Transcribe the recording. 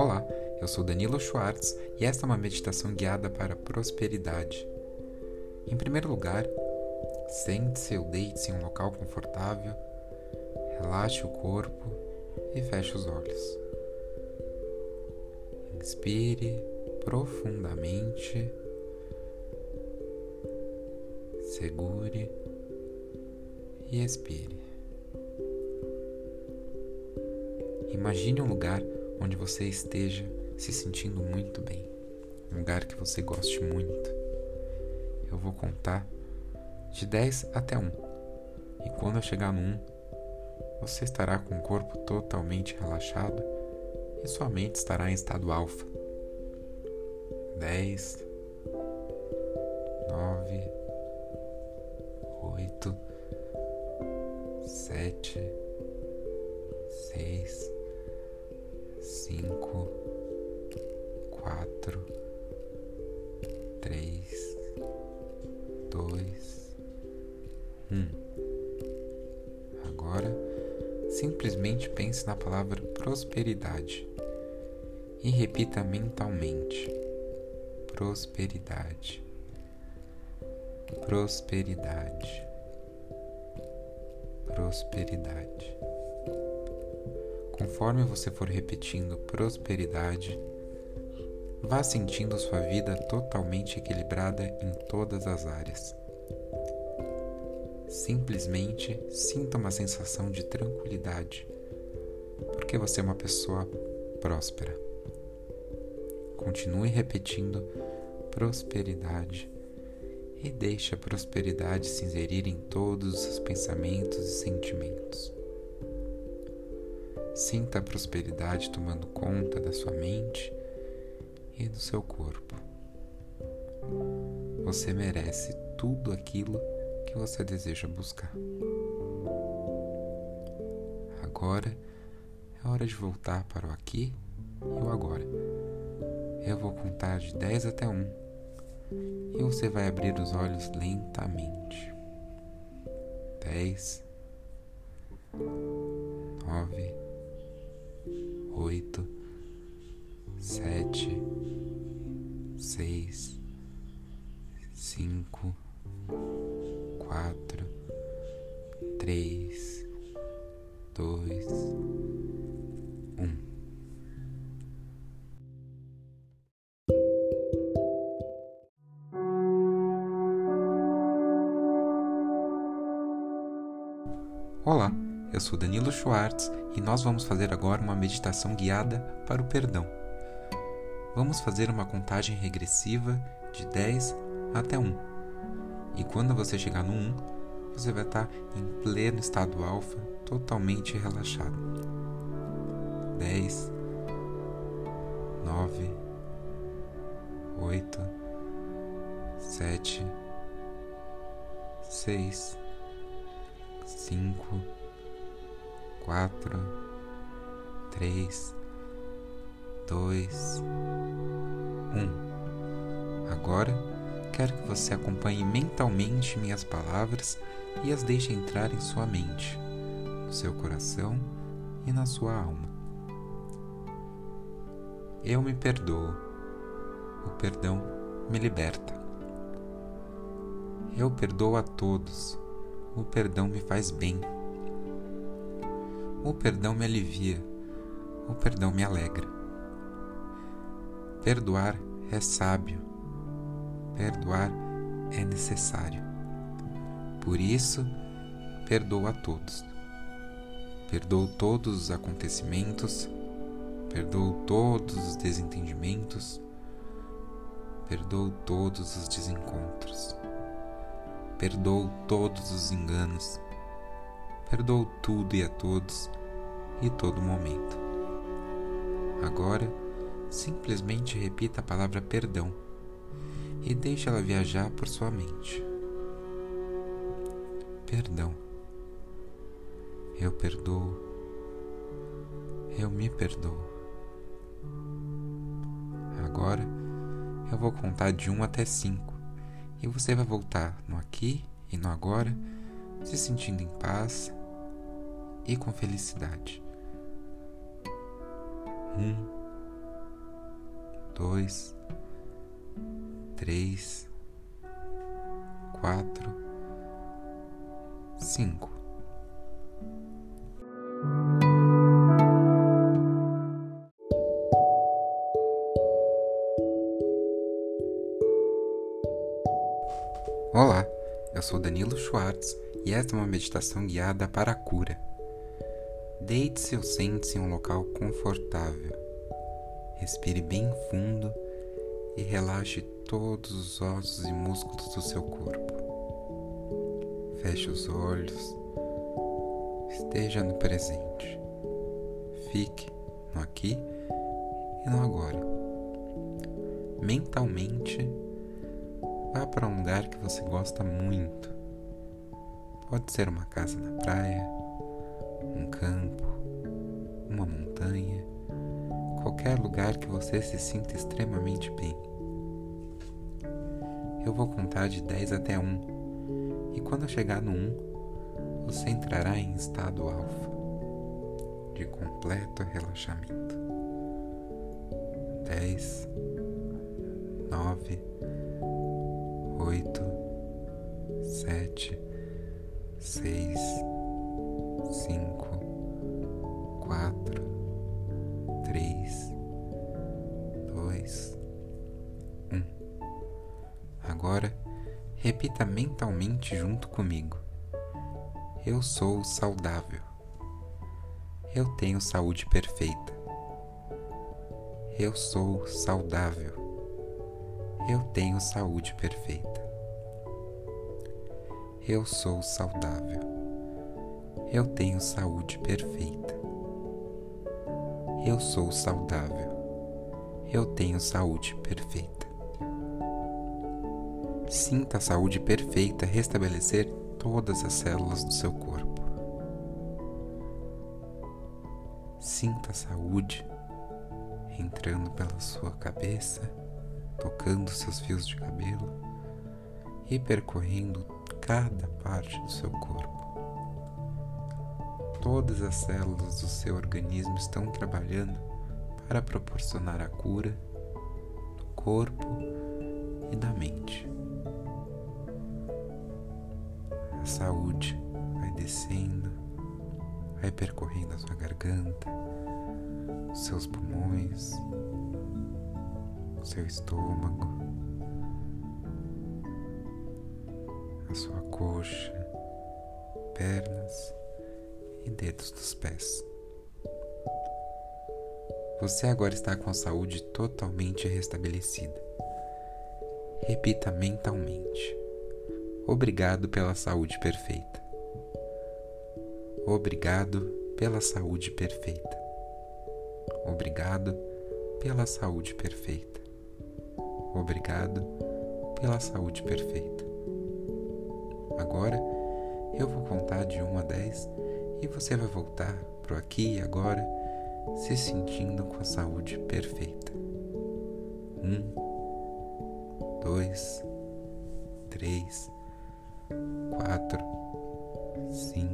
Olá, eu sou Danilo Schwartz e esta é uma meditação guiada para a prosperidade. Em primeiro lugar, sente-se ou deite-se em um local confortável, relaxe o corpo e feche os olhos. Inspire profundamente, segure e expire. Imagine um lugar onde você esteja se sentindo muito bem, um lugar que você goste muito. Eu vou contar de 10 até 1. E quando eu chegar no 1, você estará com o corpo totalmente relaxado e sua mente estará em estado alfa. 10, 9, 8, 7, 6, cinco, quatro, três, dois, um. Agora, simplesmente pense na palavra prosperidade e repita mentalmente: prosperidade, prosperidade, prosperidade. Conforme você for repetindo prosperidade, vá sentindo sua vida totalmente equilibrada em todas as áreas. Simplesmente sinta uma sensação de tranquilidade, porque você é uma pessoa próspera. Continue repetindo prosperidade e deixe a prosperidade se inserir em todos os seus pensamentos e sentimentos. Sinta a prosperidade tomando conta da sua mente e do seu corpo. Você merece tudo aquilo que você deseja buscar. Agora é hora de voltar para o aqui e o agora. Eu vou contar de 10 até 1 e você vai abrir os olhos lentamente. 10 9 oito, sete, seis, cinco, quatro, três, Eu sou Danilo Schwartz e nós vamos fazer agora uma meditação guiada para o perdão. Vamos fazer uma contagem regressiva de 10 até 1. E quando você chegar no 1, você vai estar em pleno estado alfa, totalmente relaxado. 10, 9, 8, 7, 6, 5, quatro, três, dois, um. Agora quero que você acompanhe mentalmente minhas palavras e as deixe entrar em sua mente, no seu coração e na sua alma. Eu me perdoo. O perdão me liberta. Eu perdoo a todos. O perdão me faz bem. O perdão me alivia, o perdão me alegra. Perdoar é sábio, perdoar é necessário. Por isso, perdoo a todos. Perdoo todos os acontecimentos, perdoo todos os desentendimentos, perdoo todos os desencontros, perdoo todos os enganos Perdoo tudo e a todos e todo momento. Agora, simplesmente repita a palavra perdão e deixe ela viajar por sua mente. Perdão. Eu perdoo. Eu me perdoo. Agora eu vou contar de 1 até 5 e você vai voltar no aqui e no agora, se sentindo em paz e com felicidade. Um, dois, três, quatro, cinco. Olá, eu sou Danilo Schwartz e esta é uma meditação guiada para a cura. Deite-se ou sente-se em um local confortável. Respire bem fundo e relaxe todos os ossos e músculos do seu corpo. Feche os olhos. Esteja no presente. Fique no aqui e no agora. Mentalmente, vá para um lugar que você gosta muito. Pode ser uma casa na praia, um campo, uma montanha, qualquer lugar que você se sinta extremamente bem. Eu vou contar de 10 até 1, e quando chegar no 1, você entrará em estado alfa, de completo relaxamento. 10, 9, 8, 7, 6, cinco, quatro, três, dois, um. Agora, repita mentalmente junto comigo. Eu sou saudável. Eu tenho saúde perfeita. Eu sou saudável. Eu tenho saúde perfeita. Eu sou saudável. Eu tenho saúde perfeita. Eu sou saudável. Eu tenho saúde perfeita. Sinta a saúde perfeita restabelecer todas as células do seu corpo. Sinta a saúde entrando pela sua cabeça, tocando seus fios de cabelo e percorrendo cada parte do seu corpo todas as células do seu organismo estão trabalhando para proporcionar a cura do corpo e da mente. A saúde vai descendo, vai percorrendo a sua garganta, os seus pulmões, o seu estômago, a sua coxa, pernas e dedos dos pés. Você agora está com a saúde totalmente restabelecida. Repita mentalmente: Obrigado pela saúde perfeita. Obrigado pela saúde perfeita. Obrigado pela saúde perfeita. Obrigado pela saúde perfeita. Agora eu vou contar de 1 a 10 e você vai voltar pro aqui e agora, se sentindo com a saúde perfeita. Um, dois, três, quatro, cinco